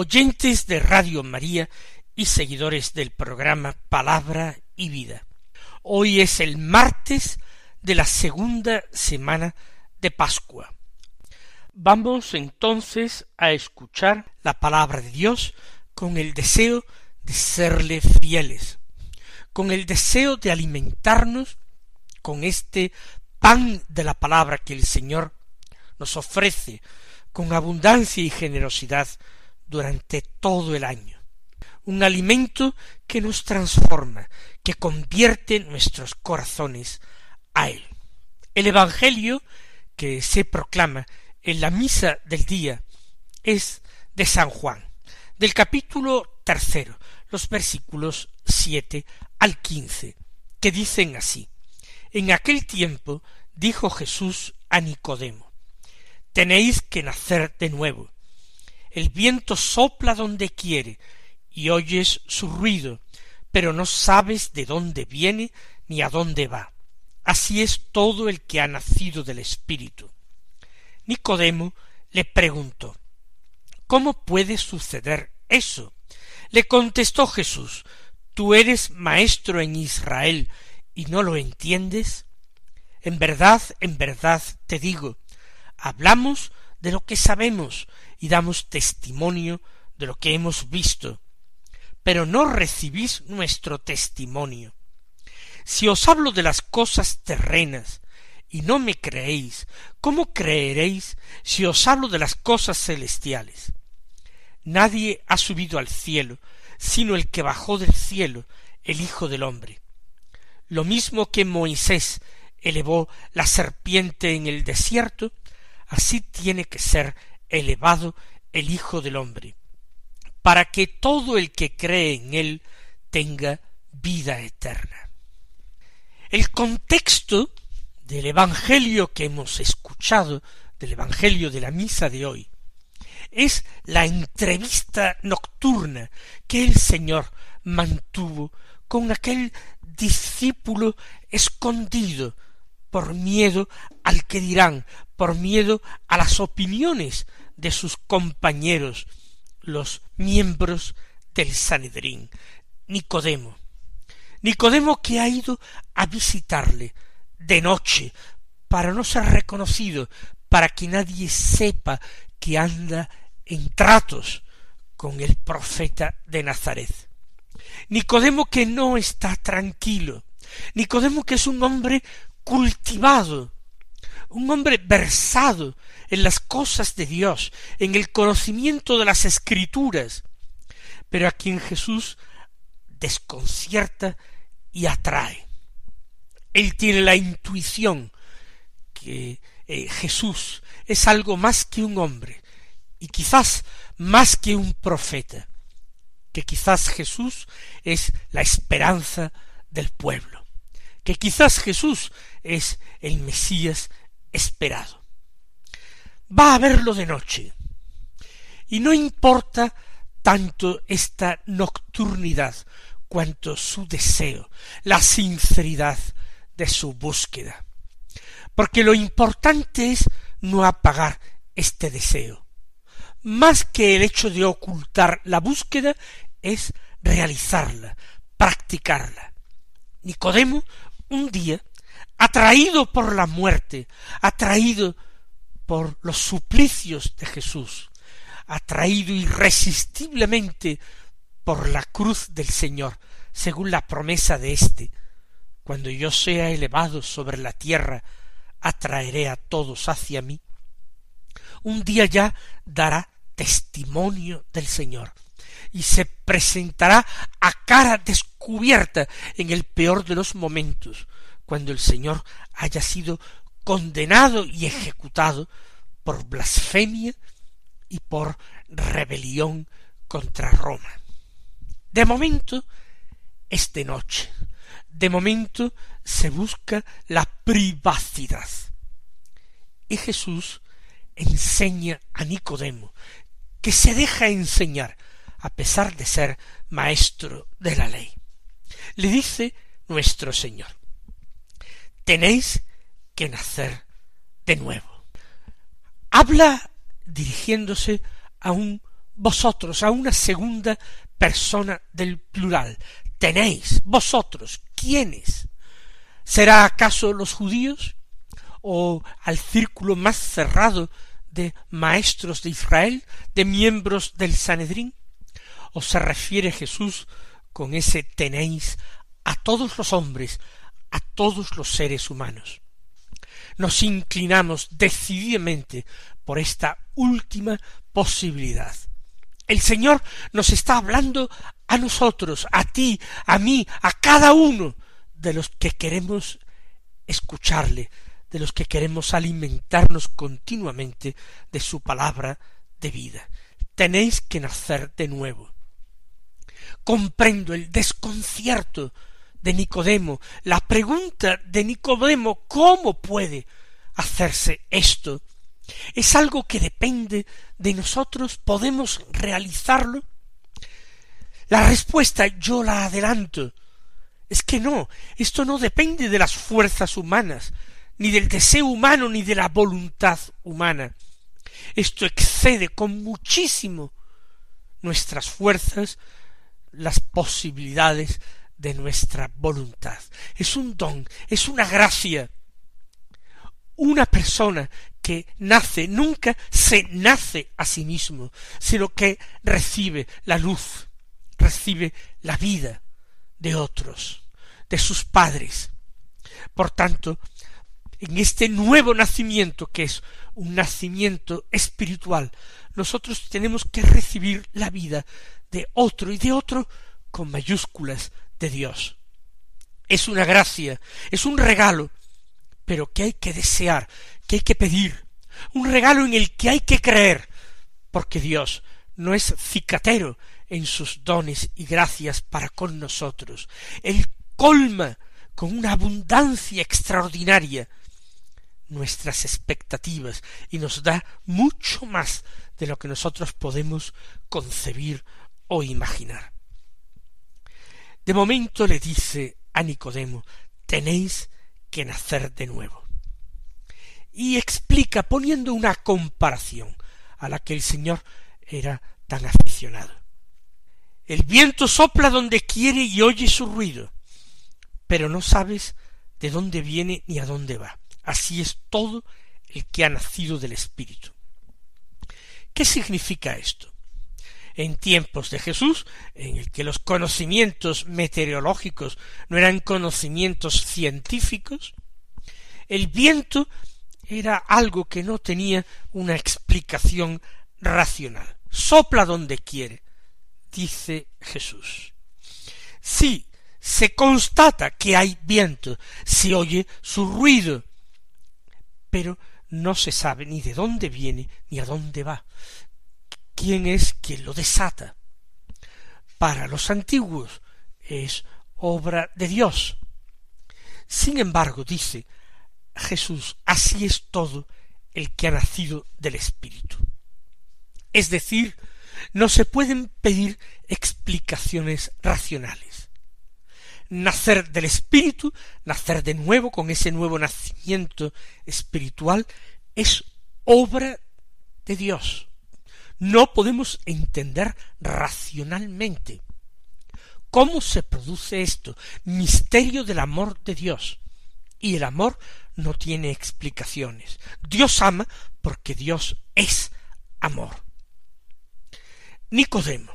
oyentes de Radio María y seguidores del programa Palabra y Vida. Hoy es el martes de la segunda semana de Pascua. Vamos entonces a escuchar la palabra de Dios con el deseo de serle fieles, con el deseo de alimentarnos con este pan de la palabra que el Señor nos ofrece con abundancia y generosidad durante todo el año. Un alimento que nos transforma, que convierte nuestros corazones a Él. El Evangelio que se proclama en la misa del día es de San Juan, del capítulo tercero, los versículos siete al quince, que dicen así En aquel tiempo dijo Jesús a Nicodemo Tenéis que nacer de nuevo. El viento sopla donde quiere, y oyes su ruido, pero no sabes de dónde viene ni a dónde va. Así es todo el que ha nacido del Espíritu. Nicodemo le preguntó ¿Cómo puede suceder eso? Le contestó Jesús ¿Tú eres maestro en Israel y no lo entiendes? En verdad, en verdad te digo, hablamos de lo que sabemos y damos testimonio de lo que hemos visto, pero no recibís nuestro testimonio. Si os hablo de las cosas terrenas y no me creéis, ¿cómo creeréis si os hablo de las cosas celestiales? Nadie ha subido al cielo, sino el que bajó del cielo, el Hijo del hombre. Lo mismo que Moisés elevó la serpiente en el desierto, así tiene que ser elevado el Hijo del hombre, para que todo el que cree en él tenga vida eterna. El contexto del Evangelio que hemos escuchado, del Evangelio de la misa de hoy, es la entrevista nocturna que el Señor mantuvo con aquel discípulo escondido por miedo al que dirán, por miedo a las opiniones de sus compañeros, los miembros del Sanedrín, Nicodemo. Nicodemo que ha ido a visitarle de noche para no ser reconocido, para que nadie sepa que anda en tratos con el profeta de Nazaret. Nicodemo que no está tranquilo, Nicodemo que es un hombre cultivado, un hombre versado en las cosas de Dios, en el conocimiento de las escrituras, pero a quien Jesús desconcierta y atrae. Él tiene la intuición que eh, Jesús es algo más que un hombre y quizás más que un profeta, que quizás Jesús es la esperanza del pueblo, que quizás Jesús es el Mesías esperado. Va a verlo de noche. Y no importa tanto esta nocturnidad cuanto su deseo, la sinceridad de su búsqueda. Porque lo importante es no apagar este deseo. Más que el hecho de ocultar la búsqueda es realizarla, practicarla. Nicodemo un día atraído por la muerte, atraído por los suplicios de Jesús, atraído irresistiblemente por la cruz del Señor, según la promesa de éste, cuando yo sea elevado sobre la tierra, atraeré a todos hacia mí. Un día ya dará testimonio del Señor y se presentará a cara descubierta en el peor de los momentos, cuando el Señor haya sido condenado y ejecutado por blasfemia y por rebelión contra Roma. De momento es de noche. De momento se busca la privacidad. Y Jesús enseña a Nicodemo, que se deja enseñar, a pesar de ser maestro de la ley. Le dice nuestro Señor, tenéis que nacer de nuevo. Habla dirigiéndose a un vosotros, a una segunda persona del plural. Tenéis, vosotros, ¿quiénes? ¿Será acaso los judíos? ¿O al círculo más cerrado de maestros de Israel, de miembros del Sanedrín? ¿O se refiere Jesús con ese tenéis a todos los hombres, a todos los seres humanos? Nos inclinamos decididamente por esta última posibilidad. El Señor nos está hablando a nosotros, a ti, a mí, a cada uno de los que queremos escucharle, de los que queremos alimentarnos continuamente de su palabra de vida. Tenéis que nacer de nuevo. Comprendo el desconcierto de Nicodemo, la pregunta de Nicodemo ¿cómo puede hacerse esto? ¿Es algo que depende de nosotros? ¿Podemos realizarlo? La respuesta yo la adelanto. Es que no, esto no depende de las fuerzas humanas, ni del deseo humano, ni de la voluntad humana. Esto excede con muchísimo nuestras fuerzas, las posibilidades de nuestra voluntad. Es un don, es una gracia. Una persona que nace, nunca se nace a sí mismo, sino que recibe la luz, recibe la vida de otros, de sus padres. Por tanto, en este nuevo nacimiento, que es un nacimiento espiritual, nosotros tenemos que recibir la vida de otro y de otro con mayúsculas de Dios. Es una gracia, es un regalo, pero que hay que desear, que hay que pedir, un regalo en el que hay que creer, porque Dios no es cicatero en sus dones y gracias para con nosotros. Él colma con una abundancia extraordinaria nuestras expectativas y nos da mucho más de lo que nosotros podemos concebir o imaginar. De momento le dice a Nicodemo, tenéis que nacer de nuevo. Y explica poniendo una comparación a la que el Señor era tan aficionado. El viento sopla donde quiere y oye su ruido, pero no sabes de dónde viene ni a dónde va. Así es todo el que ha nacido del Espíritu. ¿Qué significa esto? En tiempos de Jesús, en el que los conocimientos meteorológicos no eran conocimientos científicos, el viento era algo que no tenía una explicación racional. Sopla donde quiere, dice Jesús. Si se constata que hay viento, se oye su ruido, pero no se sabe ni de dónde viene ni a dónde va. ¿Quién es quien lo desata? Para los antiguos es obra de Dios. Sin embargo, dice Jesús, así es todo el que ha nacido del Espíritu. Es decir, no se pueden pedir explicaciones racionales. Nacer del Espíritu, nacer de nuevo con ese nuevo nacimiento espiritual, es obra de Dios. No podemos entender racionalmente cómo se produce esto, misterio del amor de Dios. Y el amor no tiene explicaciones. Dios ama porque Dios es amor. Nicodemo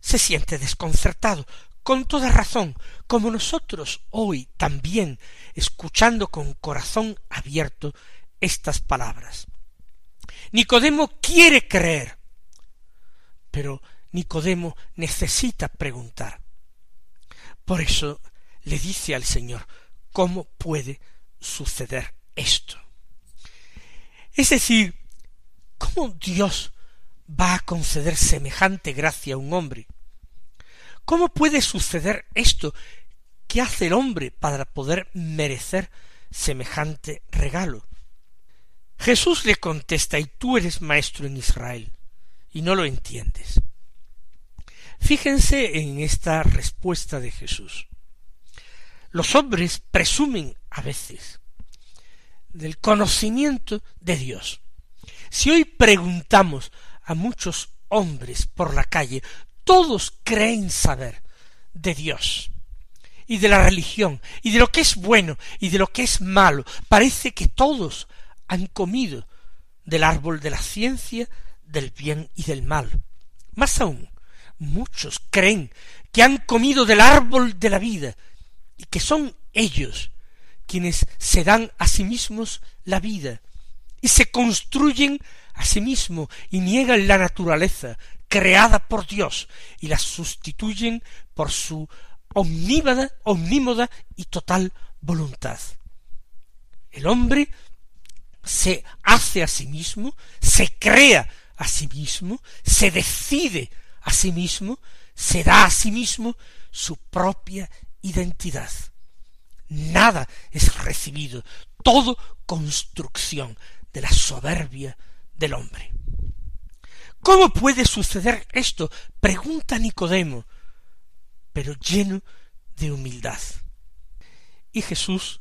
se siente desconcertado, con toda razón, como nosotros hoy también, escuchando con corazón abierto estas palabras. Nicodemo quiere creer, pero Nicodemo necesita preguntar. Por eso le dice al Señor, ¿cómo puede suceder esto? Es decir, ¿cómo Dios va a conceder semejante gracia a un hombre? ¿Cómo puede suceder esto? ¿Qué hace el hombre para poder merecer semejante regalo? Jesús le contesta, y tú eres maestro en Israel, y no lo entiendes. Fíjense en esta respuesta de Jesús. Los hombres presumen a veces del conocimiento de Dios. Si hoy preguntamos a muchos hombres por la calle, todos creen saber de Dios y de la religión y de lo que es bueno y de lo que es malo. Parece que todos han comido del árbol de la ciencia, del bien y del mal. Más aún, muchos creen que han comido del árbol de la vida y que son ellos quienes se dan a sí mismos la vida y se construyen a sí mismos y niegan la naturaleza creada por Dios y la sustituyen por su omnímoda, omnímoda y total voluntad. El hombre se hace a sí mismo, se crea a sí mismo, se decide a sí mismo, se da a sí mismo su propia identidad. Nada es recibido, todo construcción de la soberbia del hombre. ¿Cómo puede suceder esto? pregunta Nicodemo, pero lleno de humildad. Y Jesús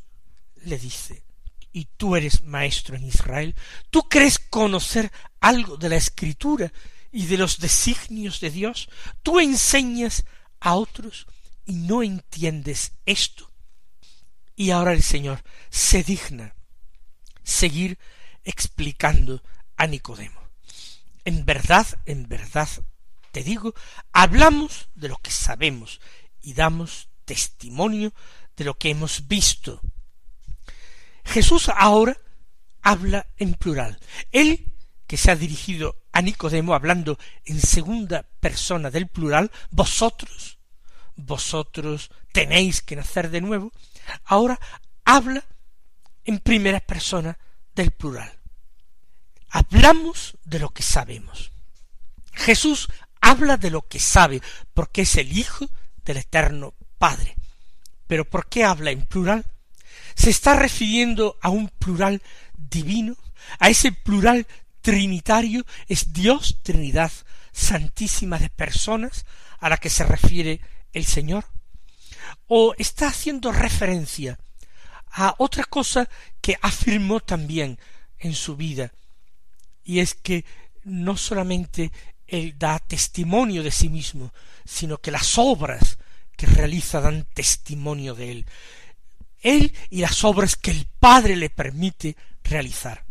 le dice, y tú eres maestro en Israel, ¿tú crees conocer algo de la escritura y de los designios de Dios? ¿Tú enseñas a otros y no entiendes esto? Y ahora el Señor se digna seguir explicando a Nicodemo. En verdad, en verdad te digo, hablamos de lo que sabemos y damos testimonio de lo que hemos visto Jesús ahora habla en plural. Él, que se ha dirigido a Nicodemo hablando en segunda persona del plural, vosotros, vosotros tenéis que nacer de nuevo, ahora habla en primera persona del plural. Hablamos de lo que sabemos. Jesús habla de lo que sabe, porque es el Hijo del Eterno Padre. Pero ¿por qué habla en plural? se está refiriendo a un plural divino, a ese plural trinitario, es Dios Trinidad Santísima de personas a la que se refiere el Señor, o está haciendo referencia a otra cosa que afirmó también en su vida, y es que no solamente él da testimonio de sí mismo, sino que las obras que realiza dan testimonio de él él y las obras que el Padre le permite realizar.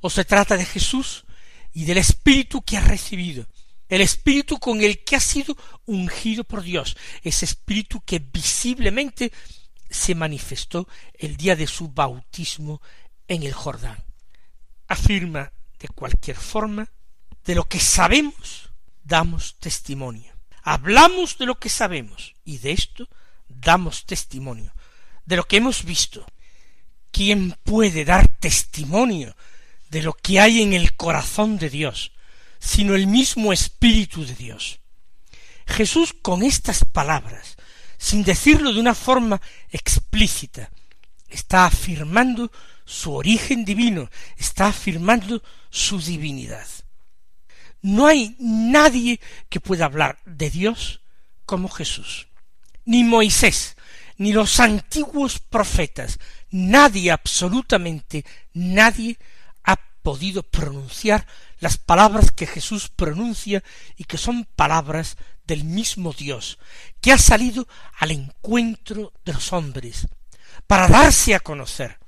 O se trata de Jesús y del Espíritu que ha recibido, el Espíritu con el que ha sido ungido por Dios, ese Espíritu que visiblemente se manifestó el día de su bautismo en el Jordán. Afirma de cualquier forma, de lo que sabemos, damos testimonio. Hablamos de lo que sabemos y de esto damos testimonio, de lo que hemos visto. ¿Quién puede dar testimonio de lo que hay en el corazón de Dios, sino el mismo Espíritu de Dios? Jesús con estas palabras, sin decirlo de una forma explícita, está afirmando su origen divino, está afirmando su divinidad. No hay nadie que pueda hablar de Dios como Jesús. Ni Moisés, ni los antiguos profetas, nadie, absolutamente nadie, ha podido pronunciar las palabras que Jesús pronuncia y que son palabras del mismo Dios, que ha salido al encuentro de los hombres, para darse a conocer,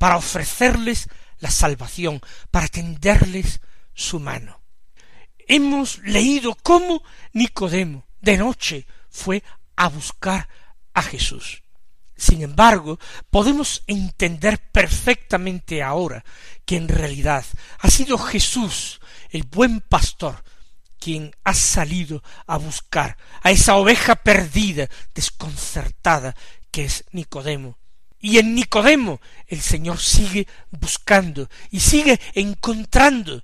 para ofrecerles la salvación, para tenderles su mano. Hemos leído cómo Nicodemo de noche fue a buscar a Jesús. Sin embargo, podemos entender perfectamente ahora que en realidad ha sido Jesús, el buen pastor, quien ha salido a buscar a esa oveja perdida, desconcertada, que es Nicodemo. Y en Nicodemo el Señor sigue buscando y sigue encontrando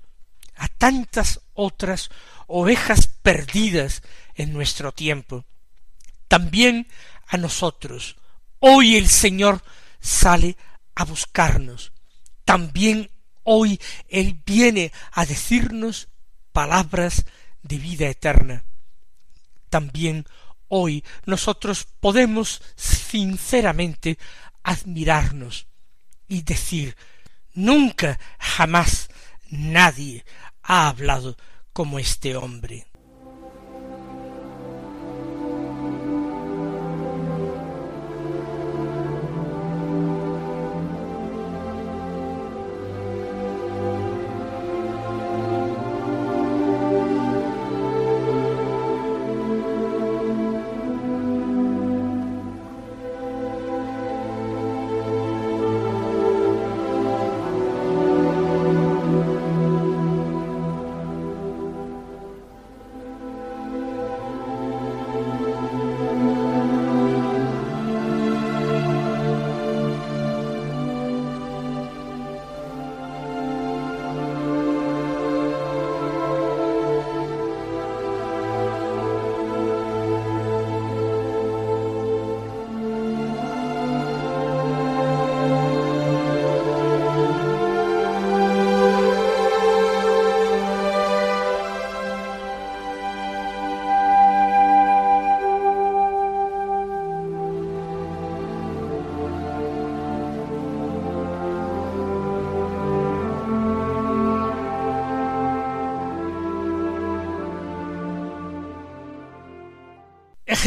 a tantas otras ovejas perdidas en nuestro tiempo también a nosotros. Hoy el Señor sale a buscarnos. También hoy Él viene a decirnos palabras de vida eterna. También hoy nosotros podemos sinceramente admirarnos y decir nunca jamás nadie ha hablado como este hombre.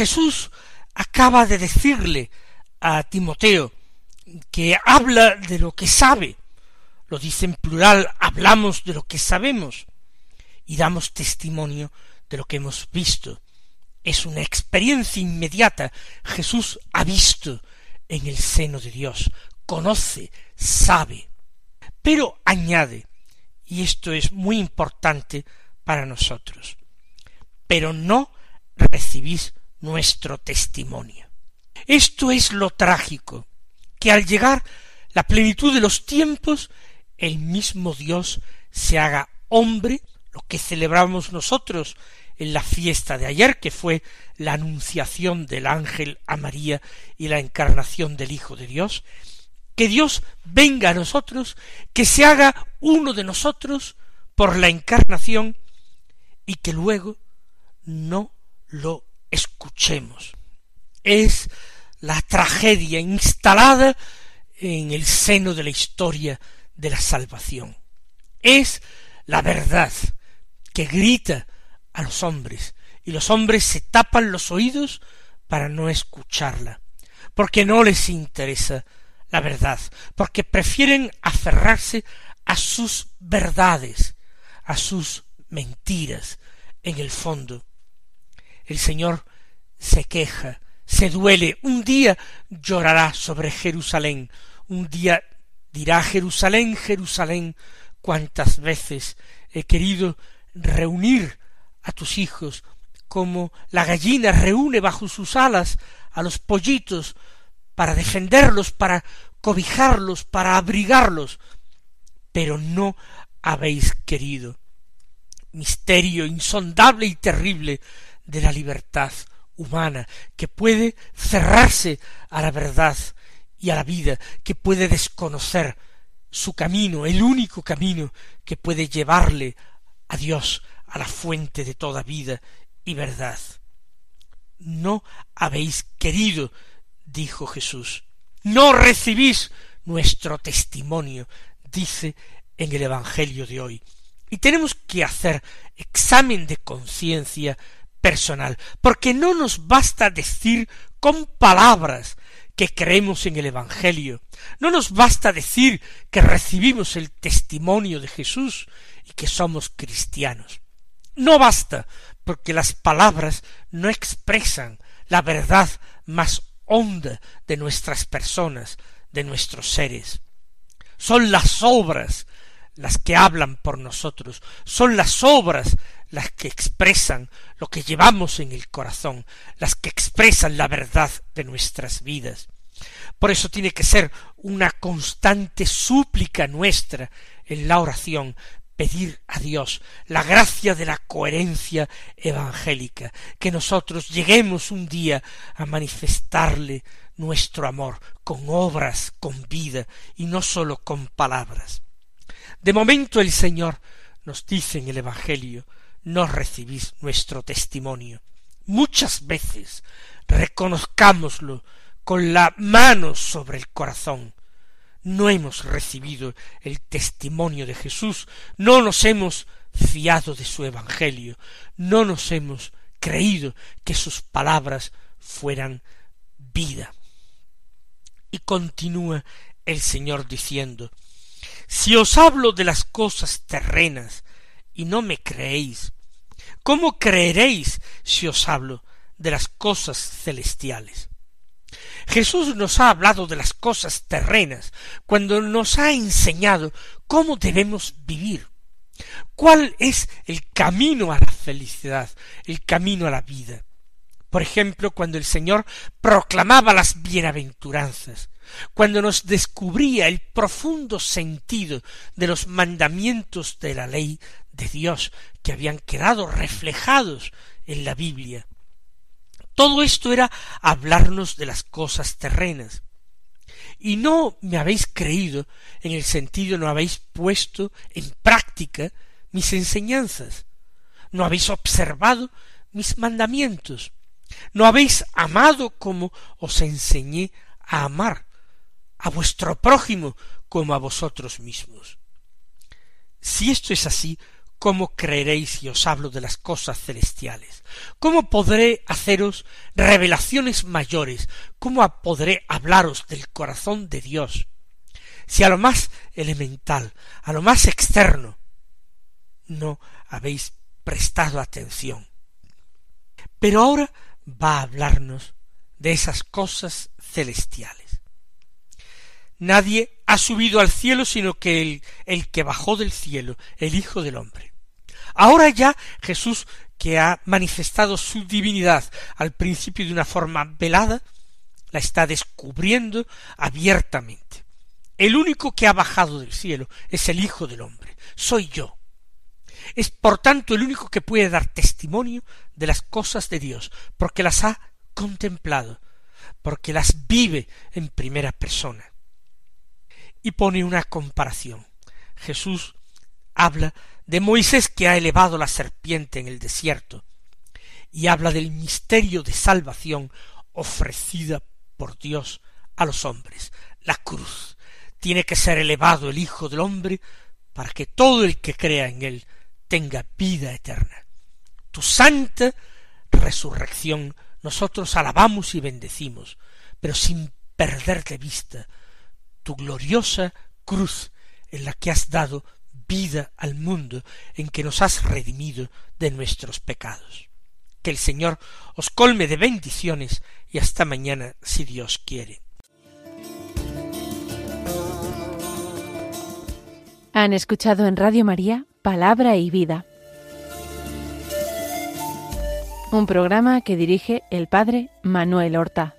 Jesús acaba de decirle a Timoteo que habla de lo que sabe, lo dice en plural, hablamos de lo que sabemos y damos testimonio de lo que hemos visto. Es una experiencia inmediata. Jesús ha visto en el seno de Dios, conoce, sabe. Pero añade, y esto es muy importante para nosotros, pero no recibís nuestro testimonio. Esto es lo trágico, que al llegar la plenitud de los tiempos, el mismo Dios se haga hombre, lo que celebramos nosotros en la fiesta de ayer, que fue la anunciación del ángel a María y la encarnación del Hijo de Dios, que Dios venga a nosotros, que se haga uno de nosotros por la encarnación y que luego no lo escuchemos. Es la tragedia instalada en el seno de la historia de la salvación. Es la verdad que grita a los hombres y los hombres se tapan los oídos para no escucharla, porque no les interesa la verdad, porque prefieren aferrarse a sus verdades, a sus mentiras en el fondo, el Señor se queja, se duele, un día llorará sobre Jerusalén, un día dirá Jerusalén, Jerusalén, cuántas veces he querido reunir a tus hijos, como la gallina reúne bajo sus alas a los pollitos para defenderlos, para cobijarlos, para abrigarlos, pero no habéis querido. Misterio insondable y terrible de la libertad humana, que puede cerrarse a la verdad y a la vida, que puede desconocer su camino, el único camino que puede llevarle a Dios, a la fuente de toda vida y verdad. No habéis querido, dijo Jesús, no recibís nuestro testimonio, dice en el Evangelio de hoy. Y tenemos que hacer examen de conciencia personal, porque no nos basta decir con palabras que creemos en el Evangelio, no nos basta decir que recibimos el testimonio de Jesús y que somos cristianos. No basta, porque las palabras no expresan la verdad más honda de nuestras personas, de nuestros seres. Son las obras las que hablan por nosotros, son las obras las que expresan lo que llevamos en el corazón, las que expresan la verdad de nuestras vidas. Por eso tiene que ser una constante súplica nuestra en la oración, pedir a Dios la gracia de la coherencia evangélica, que nosotros lleguemos un día a manifestarle nuestro amor con obras, con vida y no sólo con palabras. De momento el Señor nos dice en el Evangelio, no recibís nuestro testimonio. Muchas veces reconozcámoslo con la mano sobre el corazón, no hemos recibido el testimonio de Jesús, no nos hemos fiado de su Evangelio, no nos hemos creído que sus palabras fueran vida. Y continúa el Señor diciendo, si os hablo de las cosas terrenas y no me creéis, ¿cómo creeréis si os hablo de las cosas celestiales? Jesús nos ha hablado de las cosas terrenas, cuando nos ha enseñado cómo debemos vivir, cuál es el camino a la felicidad, el camino a la vida. Por ejemplo, cuando el Señor proclamaba las bienaventuranzas, cuando nos descubría el profundo sentido de los mandamientos de la ley de Dios que habían quedado reflejados en la Biblia, todo esto era hablarnos de las cosas terrenas. Y no me habéis creído en el sentido no habéis puesto en práctica mis enseñanzas, no habéis observado mis mandamientos, no habéis amado como os enseñé a amar, a vuestro prójimo como a vosotros mismos. Si esto es así, ¿cómo creeréis si os hablo de las cosas celestiales? ¿Cómo podré haceros revelaciones mayores? ¿Cómo podré hablaros del corazón de Dios? Si a lo más elemental, a lo más externo, no habéis prestado atención. Pero ahora va a hablarnos de esas cosas celestiales. Nadie ha subido al cielo sino que el, el que bajó del cielo, el Hijo del Hombre. Ahora ya Jesús, que ha manifestado su divinidad al principio de una forma velada, la está descubriendo abiertamente. El único que ha bajado del cielo es el Hijo del hombre, soy yo. Es por tanto el único que puede dar testimonio de las cosas de Dios, porque las ha contemplado, porque las vive en primera persona. Y pone una comparación. Jesús habla de Moisés que ha elevado la serpiente en el desierto, y habla del misterio de salvación ofrecida por Dios a los hombres, la cruz. Tiene que ser elevado el Hijo del hombre para que todo el que crea en él tenga vida eterna. Tu santa resurrección nosotros alabamos y bendecimos, pero sin perder de vista tu gloriosa cruz en la que has dado vida al mundo en que nos has redimido de nuestros pecados. Que el Señor os colme de bendiciones y hasta mañana si Dios quiere. Han escuchado en Radio María Palabra y Vida, un programa que dirige el Padre Manuel Horta.